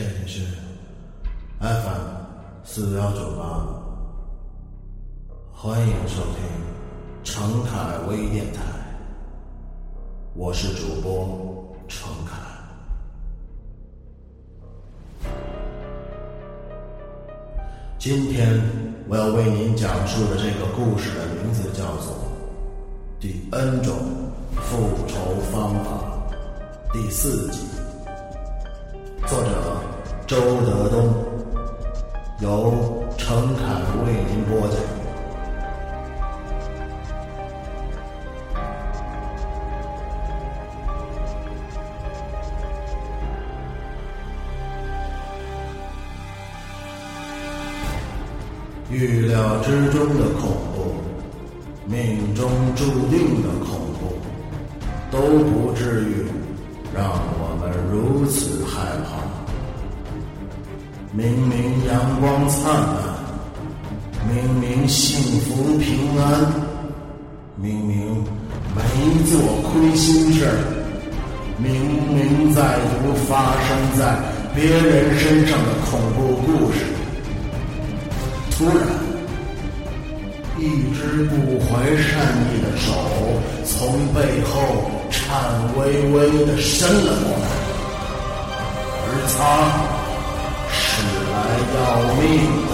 这里是 FM 四幺九八，欢迎收听程凯微电台，我是主播程凯。今天我要为您讲述的这个故事的名字叫做《第 N 种复仇方法》第四集。作者周德东，由程凯为您播讲。预料之中的恐怖，命中注定的恐怖，都不至于让我们如此害怕。明明阳光灿烂，明明幸福平安，明明没做亏心事儿，明明在读发生在别人身上的恐怖故事。突然，一只不怀善意的手从背后颤巍巍的伸了过来，而他来要命的。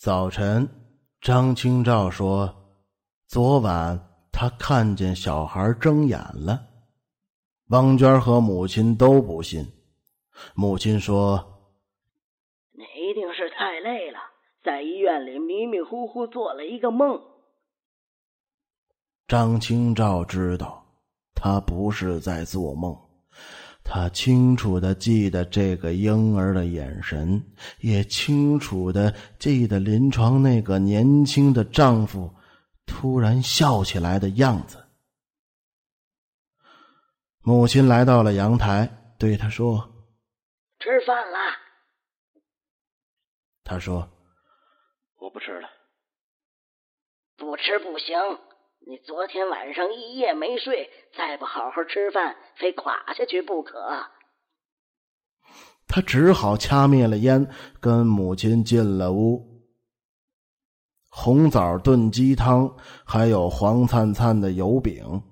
早晨，张清照说：“昨晚他看见小孩睁眼了。”汪娟和母亲都不信。母亲说：“你一定是太累了，在医院里迷迷糊糊做了一个梦。”张清照知道，他不是在做梦。他清楚的记得这个婴儿的眼神，也清楚的记得临床那个年轻的丈夫突然笑起来的样子。母亲来到了阳台，对他说：“吃饭了。”他说：“我不吃了。”不吃不行。你昨天晚上一夜没睡，再不好好吃饭，非垮下去不可。他只好掐灭了烟，跟母亲进了屋。红枣炖鸡汤，还有黄灿灿的油饼。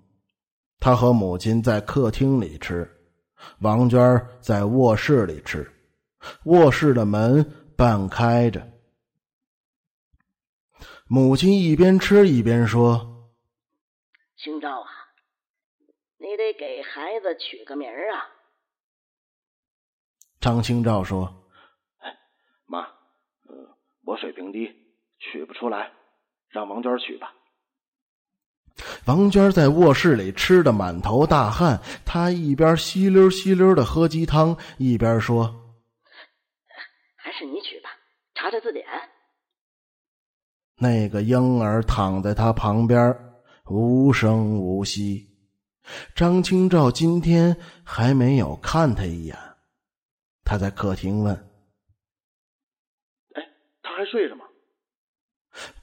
他和母亲在客厅里吃，王娟在卧室里吃。卧室的门半开着，母亲一边吃一边说。清照啊，你得给孩子取个名儿啊！张清照说：“哎，妈，嗯，我水平低，取不出来，让王娟取吧。”王娟在卧室里吃的满头大汗，她一边吸溜吸溜的喝鸡汤，一边说：“还是你取吧，查查字典。”那个婴儿躺在他旁边。无声无息，张清照今天还没有看他一眼。他在客厅问：“哎，他还睡着吗？”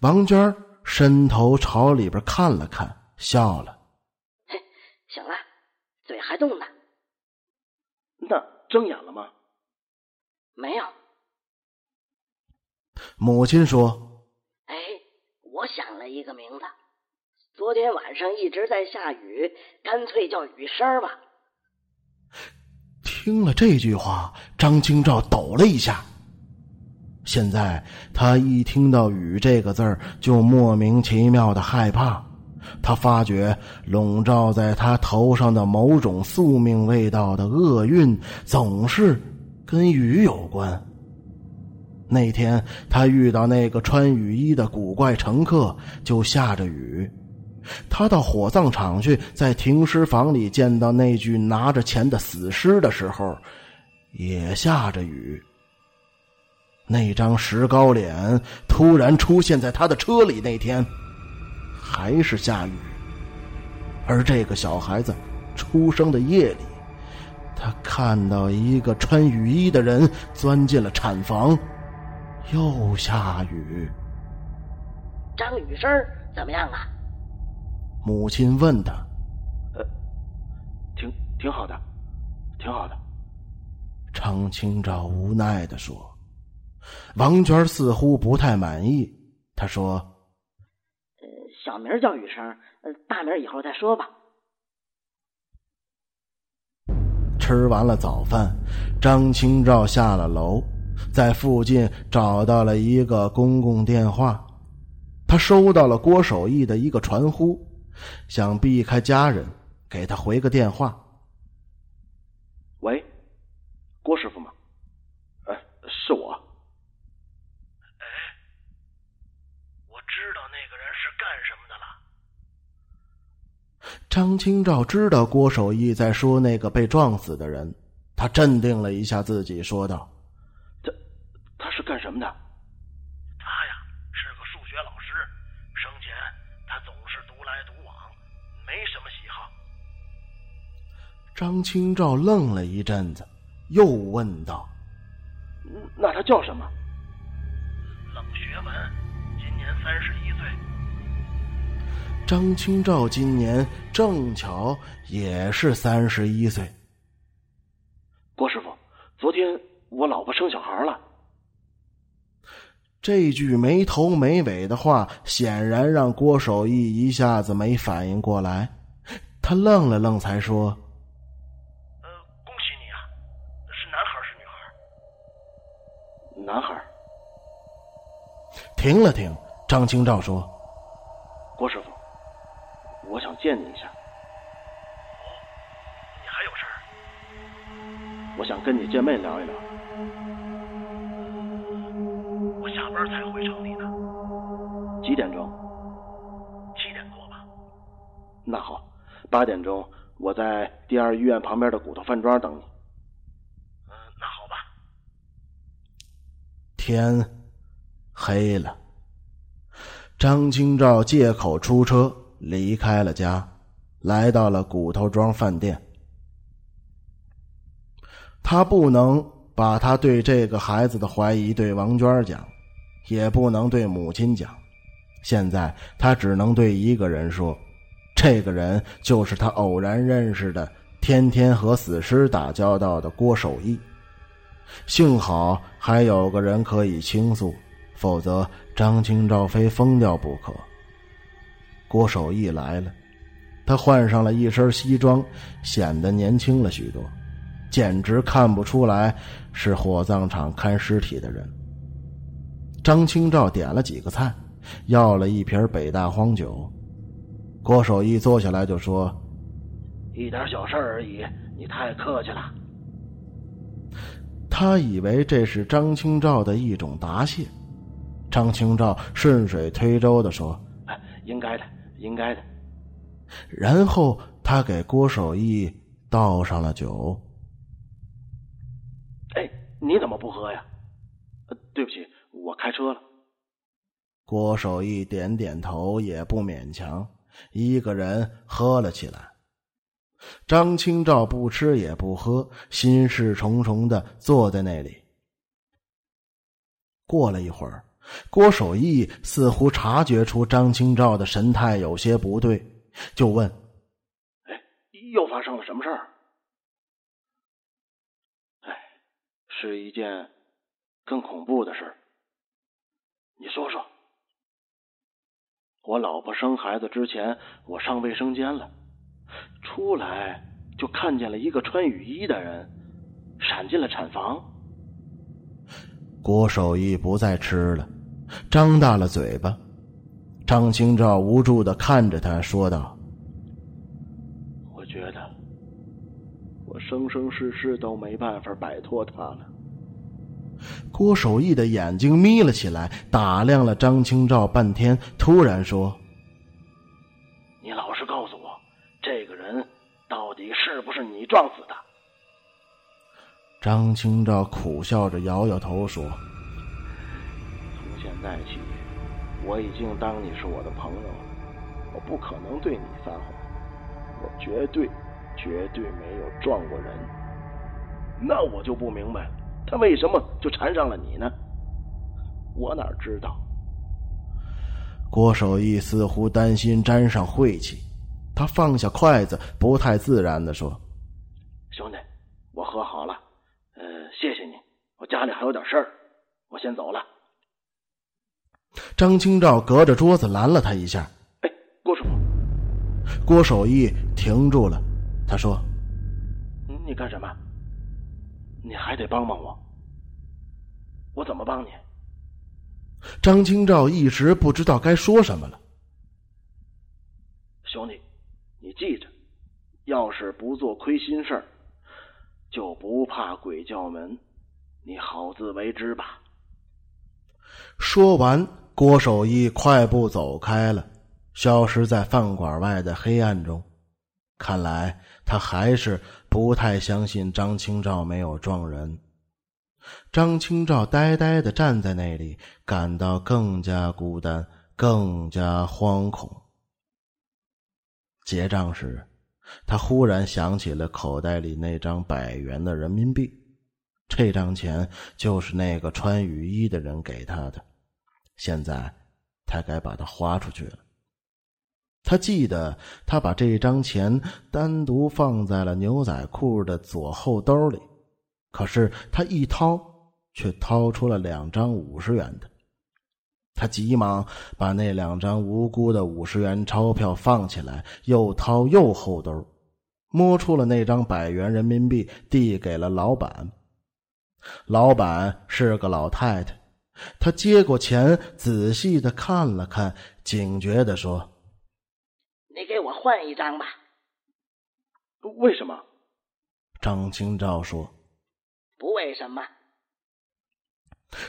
王娟伸头朝里边看了看，笑了：“嘿，醒了，嘴还动呢。那睁眼了吗？”“没有。”母亲说：“哎，我想了一个名字。”昨天晚上一直在下雨，干脆叫雨声吧。听了这句话，张清照抖了一下。现在他一听到“雨”这个字儿，就莫名其妙的害怕。他发觉笼罩在他头上的某种宿命味道的厄运，总是跟雨有关。那天他遇到那个穿雨衣的古怪乘客，就下着雨。他到火葬场去，在停尸房里见到那具拿着钱的死尸的时候，也下着雨。那张石膏脸突然出现在他的车里那天，还是下雨。而这个小孩子出生的夜里，他看到一个穿雨衣的人钻进了产房，又下雨。张雨生怎么样啊？母亲问他：“呃，挺挺好的，挺好的。”张清照无奈的说。王娟似乎不太满意，他说：“呃，小名叫雨生，呃，大名以后再说吧。”吃完了早饭，张清照下了楼，在附近找到了一个公共电话，他收到了郭守义的一个传呼。想避开家人，给他回个电话。喂，郭师傅吗？哎，是我。哎，我知道那个人是干什么的了。张清照知道郭守义在说那个被撞死的人，他镇定了一下自己，说道：“他他是干什么的？”张清照愣了一阵子，又问道：“那他叫什么？”冷学文，今年三十一岁。张清照今年正巧也是三十一岁。郭师傅，昨天我老婆生小孩了。这句没头没尾的话，显然让郭守义一下子没反应过来。他愣了愣，才说。男孩停了停，张清照说：“郭师傅，我想见你一下。哦，你还有事儿？我想跟你见面聊一聊。我下班才回城里呢。几点钟？七点多吧。那好，八点钟我在第二医院旁边的骨头饭庄等你。”天黑了，张清照借口出车离开了家，来到了骨头庄饭店。他不能把他对这个孩子的怀疑对王娟讲，也不能对母亲讲，现在他只能对一个人说，这个人就是他偶然认识的，天天和死尸打交道的郭守义。幸好还有个人可以倾诉，否则张清照非疯掉不可。郭守义来了，他换上了一身西装，显得年轻了许多，简直看不出来是火葬场看尸体的人。张清照点了几个菜，要了一瓶北大荒酒。郭守义坐下来就说：“一点小事而已，你太客气了。”他以为这是张清照的一种答谢，张清照顺水推舟的说：“应该的，应该的。”然后他给郭守义倒上了酒。“哎，你怎么不喝呀？”“对不起，我开车了。”郭守义点点头，也不勉强，一个人喝了起来。张清照不吃也不喝，心事重重的坐在那里。过了一会儿，郭守义似乎察觉出张清照的神态有些不对，就问：“哎，又发生了什么事儿？”“哎，是一件更恐怖的事儿。你说说。我老婆生孩子之前，我上卫生间了。”出来就看见了一个穿雨衣的人，闪进了产房。郭守义不再吃了，张大了嘴巴。张清照无助的看着他，说道：“我觉得我生生世世都没办法摆脱他了。”郭守义的眼睛眯了起来，打量了张清照半天，突然说。是不是你撞死的？张清照苦笑着摇摇头说：“从现在起，我已经当你是我的朋友了，我不可能对你撒谎，我绝对、绝对没有撞过人。那我就不明白了，他为什么就缠上了你呢？我哪知道？”郭守义似乎担心沾上晦气，他放下筷子，不太自然的说：“兄弟，我喝好了，呃，谢谢你。我家里还有点事儿，我先走了。”张清照隔着桌子拦了他一下：“哎，郭叔。”郭守义停住了，他说：“你干什么？你还得帮帮我。我怎么帮你？”张清照一时不知道该说什么了。兄弟，你记着，要是不做亏心事儿，就不怕鬼叫门。你好自为之吧。说完，郭守义快步走开了，消失在饭馆外的黑暗中。看来他还是不太相信张清照没有撞人。张清照呆呆的站在那里，感到更加孤单，更加惶恐。结账时，他忽然想起了口袋里那张百元的人民币，这张钱就是那个穿雨衣的人给他的，现在他该把它花出去了。他记得他把这张钱单独放在了牛仔裤的左后兜里。可是他一掏，却掏出了两张五十元的。他急忙把那两张无辜的五十元钞票放起来，又掏又后兜，摸出了那张百元人民币，递给了老板。老板是个老太太，她接过钱，仔细的看了看，警觉的说：“你给我换一张吧。”为什么？张清照说。不为什么？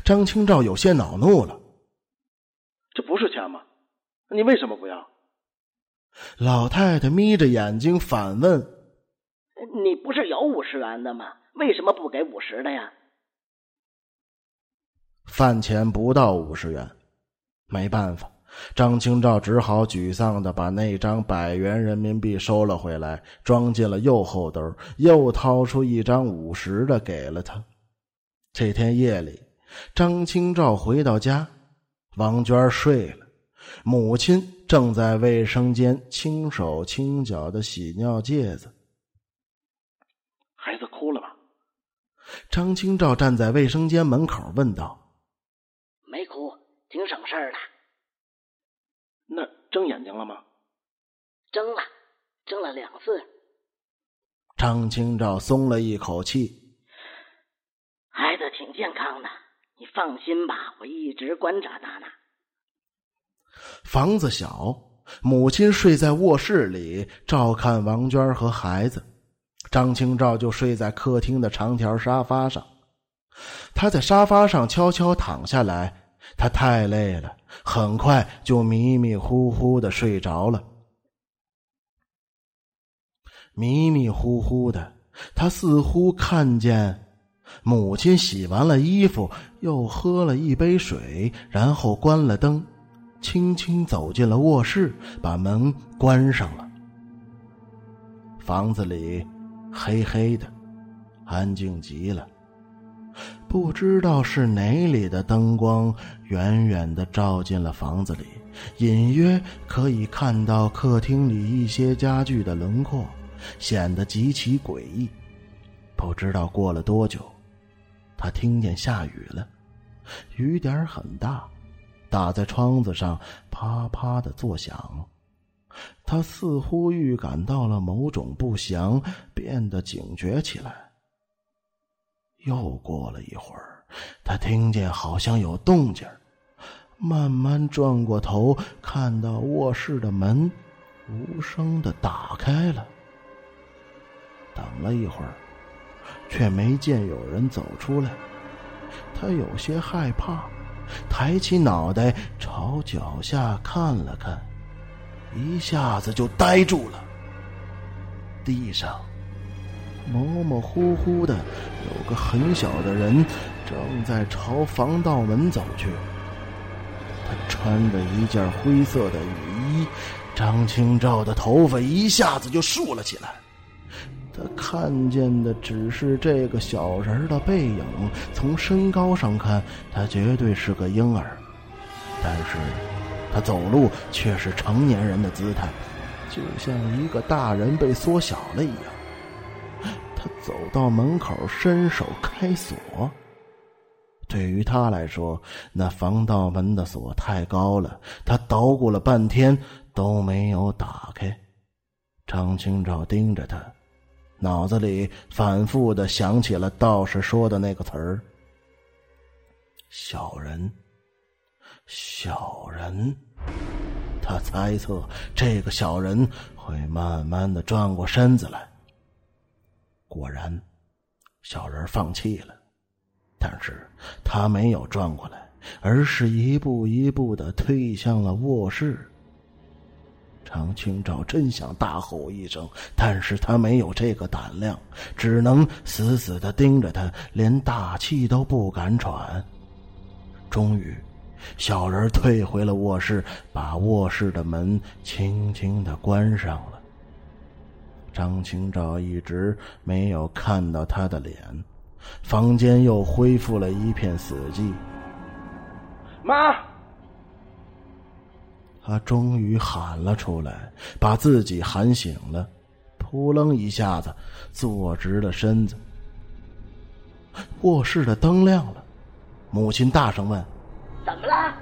张清照有些恼怒了。这不是钱吗？你为什么不要？老太太眯着眼睛反问：“你不是有五十元的吗？为什么不给五十的呀？”饭钱不到五十元，没办法，张清照只好沮丧的把那张百元人民币收了回来，装进了右后兜，又掏出一张五十的给了他。这天夜里，张清照回到家，王娟睡了，母亲正在卫生间轻手轻脚的洗尿介子。孩子哭了吗？张清照站在卫生间门口问道。没哭，挺省事儿的。那睁眼睛了吗？睁了，睁了两次。张清照松了一口气。孩子挺健康的，你放心吧，我一直观察他呢。房子小，母亲睡在卧室里照看王娟和孩子，张清照就睡在客厅的长条沙发上。他在沙发上悄悄躺下来。他太累了，很快就迷迷糊糊的睡着了。迷迷糊糊的，他似乎看见母亲洗完了衣服，又喝了一杯水，然后关了灯，轻轻走进了卧室，把门关上了。房子里黑黑的，安静极了。不知道是哪里的灯光，远远的照进了房子里，隐约可以看到客厅里一些家具的轮廓，显得极其诡异。不知道过了多久，他听见下雨了，雨点很大，打在窗子上啪啪的作响。他似乎预感到了某种不祥，变得警觉起来。又过了一会儿，他听见好像有动静慢慢转过头，看到卧室的门无声的打开了。等了一会儿，却没见有人走出来，他有些害怕，抬起脑袋朝脚下看了看，一下子就呆住了。地上模模糊糊的有个很小的人正在朝防盗门走去。他穿着一件灰色的雨衣，张清照的头发一下子就竖了起来。他看见的只是这个小人的背影，从身高上看，他绝对是个婴儿，但是，他走路却是成年人的姿态，就像一个大人被缩小了一样。他走到门口，伸手开锁。对于他来说，那防盗门的锁太高了，他捣鼓了半天都没有打开。张清照盯着他。脑子里反复的想起了道士说的那个词儿：“小人，小人。”他猜测这个小人会慢慢的转过身子来。果然，小人放弃了，但是他没有转过来，而是一步一步的退向了卧室。张清照真想大吼一声，但是他没有这个胆量，只能死死的盯着他，连大气都不敢喘。终于，小人退回了卧室，把卧室的门轻轻的关上了。张清照一直没有看到他的脸，房间又恢复了一片死寂。妈。他终于喊了出来，把自己喊醒了，扑棱一下子坐直了身子。卧室的灯亮了，母亲大声问：“怎么了？”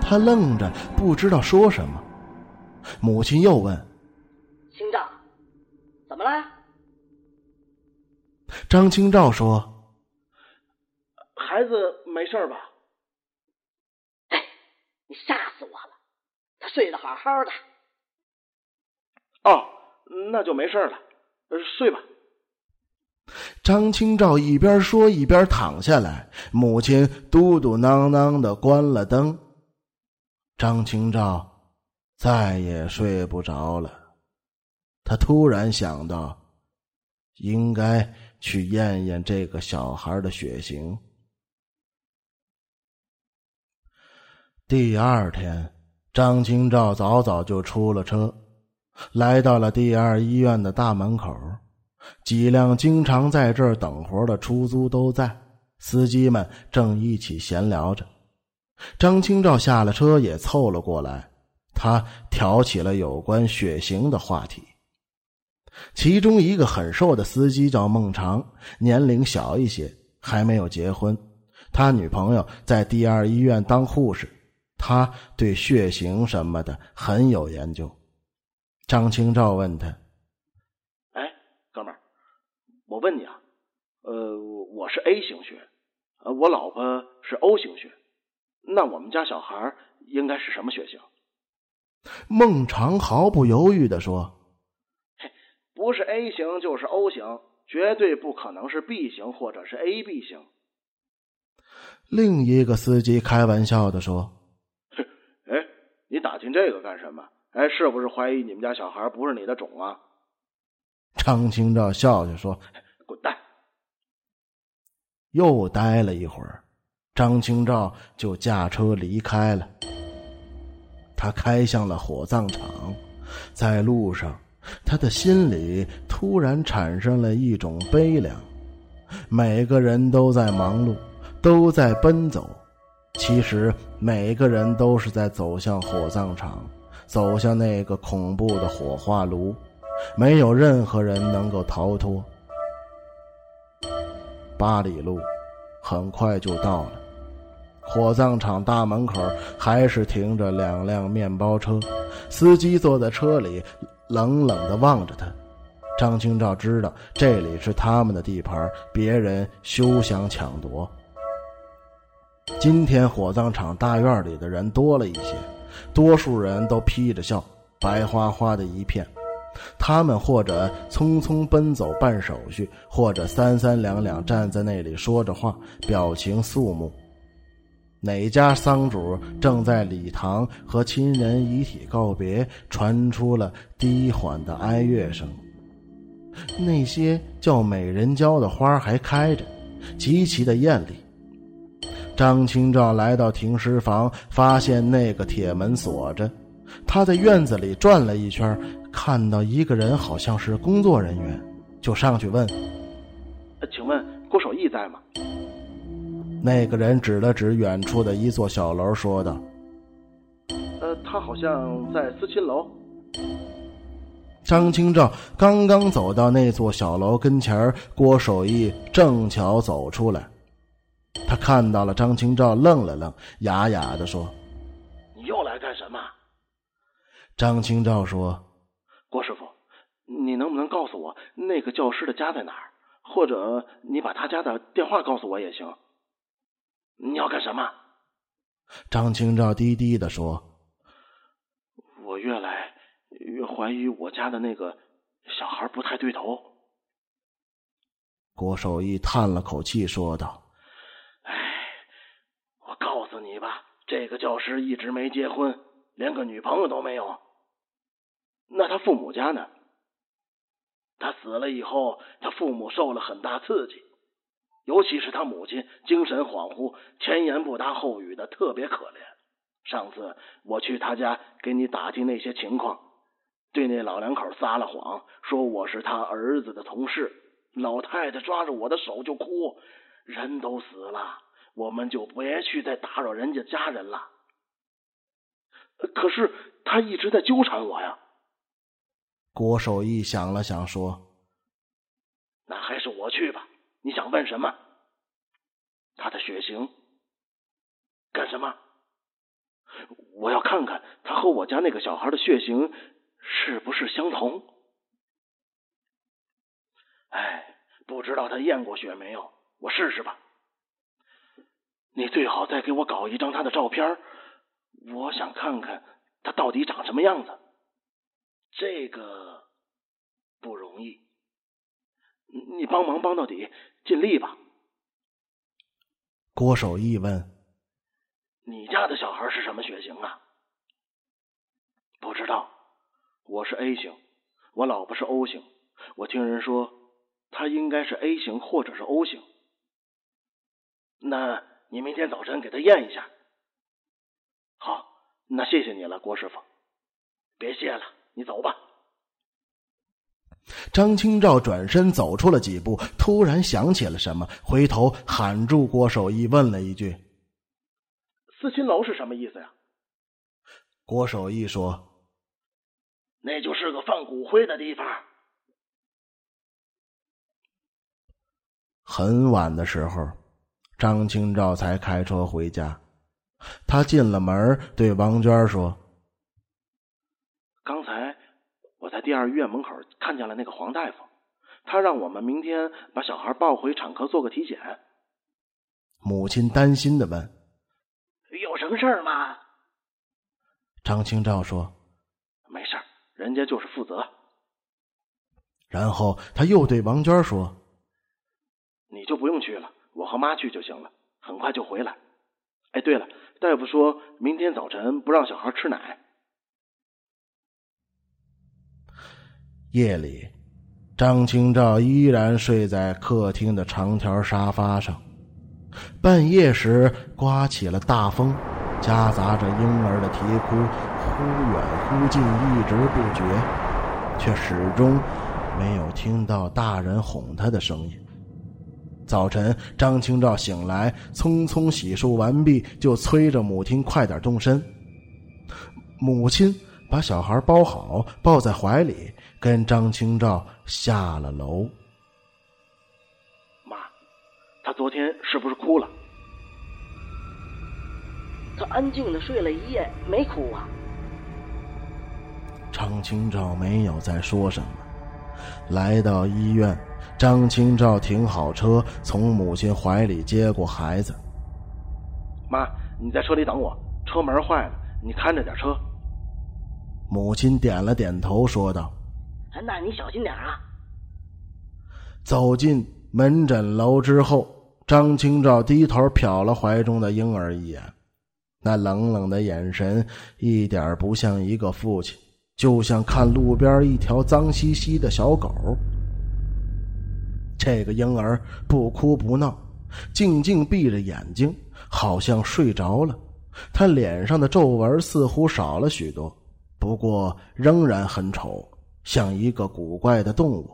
他愣着，不知道说什么。母亲又问：“清照，怎么了？”张清照说：“孩子没事吧？”你吓死我了！他睡得好好的。哦，那就没事了，睡吧。张清照一边说一边躺下来，母亲嘟嘟囔囔的关了灯。张清照再也睡不着了。他突然想到，应该去验验这个小孩的血型。第二天，张清照早早就出了车，来到了第二医院的大门口。几辆经常在这儿等活的出租都在，司机们正一起闲聊着。张清照下了车，也凑了过来。他挑起了有关血型的话题。其中一个很瘦的司机叫孟长，年龄小一些，还没有结婚。他女朋友在第二医院当护士。他对血型什么的很有研究。张清照问他：“哎，哥们儿，我问你啊，呃，我是 A 型血，呃，我老婆是 O 型血，那我们家小孩应该是什么血型？”孟尝毫不犹豫的说：“嘿，不是 A 型就是 O 型，绝对不可能是 B 型或者是 AB 型。”另一个司机开玩笑的说。你打听这个干什么？哎，是不是怀疑你们家小孩不是你的种啊？张清照笑笑说：“滚蛋！”又待了一会儿，张清照就驾车离开了。他开向了火葬场，在路上，他的心里突然产生了一种悲凉。每个人都在忙碌，都在奔走。其实每个人都是在走向火葬场，走向那个恐怖的火化炉，没有任何人能够逃脱。八里路很快就到了，火葬场大门口还是停着两辆面包车，司机坐在车里，冷冷的望着他。张清照知道这里是他们的地盘，别人休想抢夺。今天火葬场大院里的人多了一些，多数人都披着孝，白花花的一片。他们或者匆匆奔走办手续，或者三三两两站在那里说着话，表情肃穆。哪家丧主正在礼堂和亲人遗体告别，传出了低缓的哀乐声。那些叫美人蕉的花还开着，极其的艳丽。张清照来到停尸房，发现那个铁门锁着。他在院子里转了一圈，看到一个人，好像是工作人员，就上去问：“请问郭守义在吗？”那个人指了指远处的一座小楼，说道：“呃，他好像在思亲楼。”张清照刚刚走到那座小楼跟前郭守义正巧走出来，他看到了张清照，愣了愣，哑哑的说：“你又来干什么？”张清照说：“郭师傅，你能不能告诉我那个教师的家在哪儿？或者你把他家的电话告诉我也行。你要干什么？”张清照低低的说：“我越来越怀疑我家的那个小孩不太对头。”郭守义叹了口气说道：“哎，我告你吧，这个教师一直没结婚，连个女朋友都没有。那他父母家呢？他死了以后，他父母受了很大刺激，尤其是他母亲精神恍惚，前言不搭后语的，特别可怜。上次我去他家给你打听那些情况，对那老两口撒了谎，说我是他儿子的同事。老太太抓着我的手就哭，人都死了，我们就别去再打扰人家家人了。可是他一直在纠缠我呀。郭守义想了想，说：“那还是我去吧。你想问什么？他的血型？干什么？我要看看他和我家那个小孩的血型是不是相同。哎，不知道他验过血没有？我试试吧。你最好再给我搞一张他的照片，我想看看他到底长什么样子。”这个不容易，你帮忙帮到底，尽力吧。郭守义问：“你家的小孩是什么血型啊？”不知道，我是 A 型，我老婆是 O 型。我听人说，她应该是 A 型或者是 O 型。那你明天早晨给他验一下。好，那谢谢你了，郭师傅。别谢了。你走吧。张清照转身走出了几步，突然想起了什么，回头喊住郭守义，问了一句：“四亲楼是什么意思呀？”郭守义说：“那就是个放骨灰的地方。”很晚的时候，张清照才开车回家。他进了门，对王娟说。刚才我在第二医院门口看见了那个黄大夫，他让我们明天把小孩抱回产科做个体检。母亲担心的问：“有什么事儿吗？”张清照说：“没事人家就是负责。”然后他又对王娟说：“你就不用去了，我和妈去就行了，很快就回来。哎，对了，大夫说明天早晨不让小孩吃奶。”夜里，张清照依然睡在客厅的长条沙发上。半夜时，刮起了大风，夹杂着婴儿的啼哭，忽远忽近，一直不绝，却始终没有听到大人哄他的声音。早晨，张清照醒来，匆匆洗漱完毕，就催着母亲快点动身。母亲把小孩包好，抱在怀里。跟张清照下了楼。妈，他昨天是不是哭了？他安静的睡了一夜，没哭啊。张清照没有再说什么。来到医院，张清照停好车，从母亲怀里接过孩子。妈，你在车里等我，车门坏了，你看着点车。母亲点了点头，说道。那你小心点啊！走进门诊楼之后，张清照低头瞟了怀中的婴儿一眼，那冷冷的眼神一点不像一个父亲，就像看路边一条脏兮兮的小狗。这个婴儿不哭不闹，静静闭着眼睛，好像睡着了。他脸上的皱纹似乎少了许多，不过仍然很丑，像一个古怪的动物。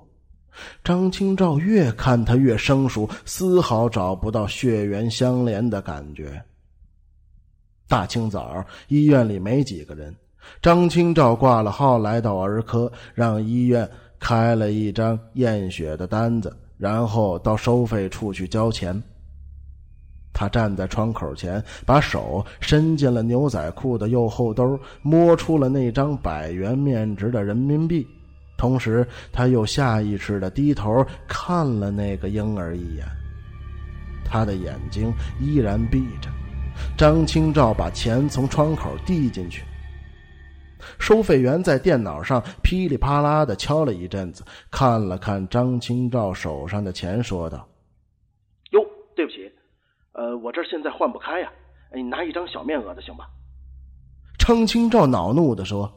张清照越看他越生疏，丝毫找不到血缘相连的感觉。大清早，医院里没几个人。张清照挂了号，来到儿科，让医院开了一张验血的单子，然后到收费处去交钱。他站在窗口前，把手伸进了牛仔裤的右后兜，摸出了那张百元面值的人民币。同时，他又下意识的低头看了那个婴儿一眼。他的眼睛依然闭着。张清照把钱从窗口递进去。收费员在电脑上噼里啪啦的敲了一阵子，看了看张清照手上的钱，说道：“哟，对不起。”呃，我这现在换不开呀，你拿一张小面额的行吧？张清照恼怒的说：“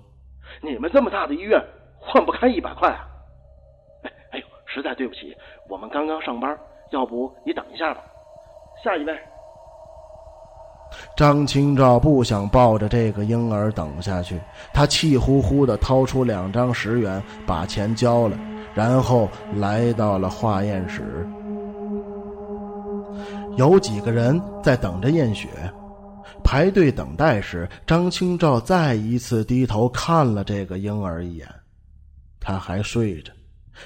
你们这么大的医院，换不开一百块啊？哎，哎呦，实在对不起，我们刚刚上班，要不你等一下吧。下一位。”张清照不想抱着这个婴儿等下去，他气呼呼的掏出两张十元，把钱交了，然后来到了化验室。有几个人在等着验血，排队等待时，张清照再一次低头看了这个婴儿一眼，他还睡着。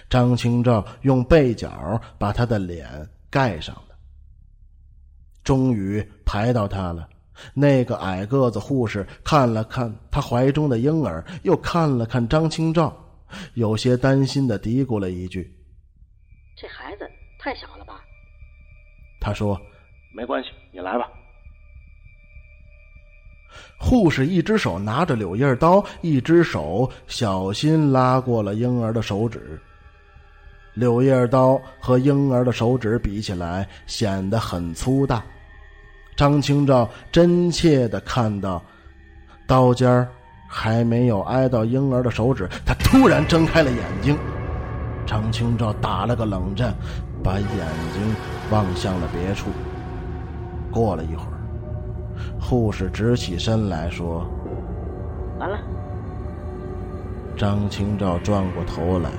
张清照用被角把他的脸盖上。终于排到他了，那个矮个子护士看了看他怀中的婴儿，又看了看张清照，有些担心的嘀咕了一句：“这孩子太小了吧。”他说：“没关系，你来吧。”护士一只手拿着柳叶刀，一只手小心拉过了婴儿的手指。柳叶刀和婴儿的手指比起来，显得很粗大。张清照真切的看到，刀尖还没有挨到婴儿的手指，他突然睁开了眼睛。张清照打了个冷战。把眼睛望向了别处。过了一会儿，护士直起身来说：“完了。”张清照转过头来，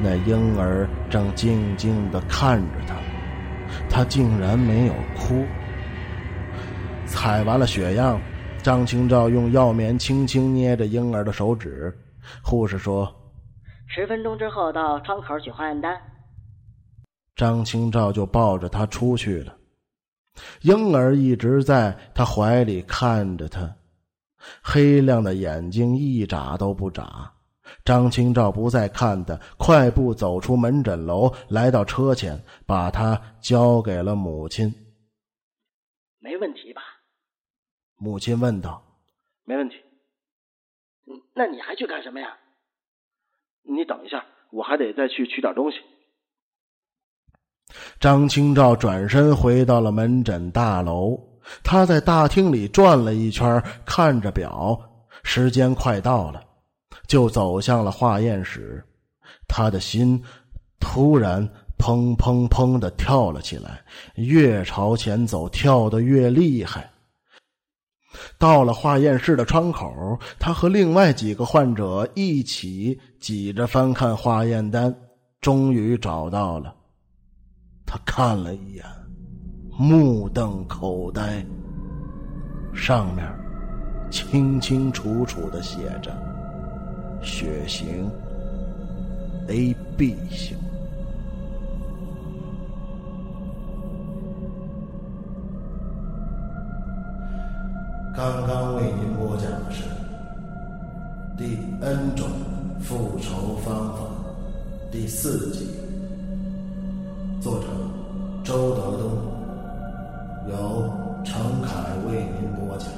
那婴儿正静静的看着他，他竟然没有哭。采完了血样，张清照用药棉轻轻捏着婴儿的手指。护士说：“十分钟之后到窗口取化验单。”张清照就抱着他出去了，婴儿一直在他怀里看着他，黑亮的眼睛一眨都不眨。张清照不再看他，快步走出门诊楼，来到车前，把他交给了母亲。没问题吧？母亲问道。没问题。那你还去干什么呀？你等一下，我还得再去取点东西。张清照转身回到了门诊大楼，他在大厅里转了一圈，看着表，时间快到了，就走向了化验室。他的心突然砰砰砰的跳了起来，越朝前走，跳得越厉害。到了化验室的窗口，他和另外几个患者一起挤着翻看化验单，终于找到了。他看了一眼，目瞪口呆。上面清清楚楚的写着：“血型 A B 型。”刚刚为您播讲的是第 N 种复仇方法第四集。作者周德东，由程凯为您播讲。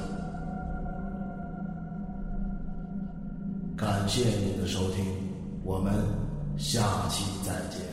感谢您的收听，我们下期再见。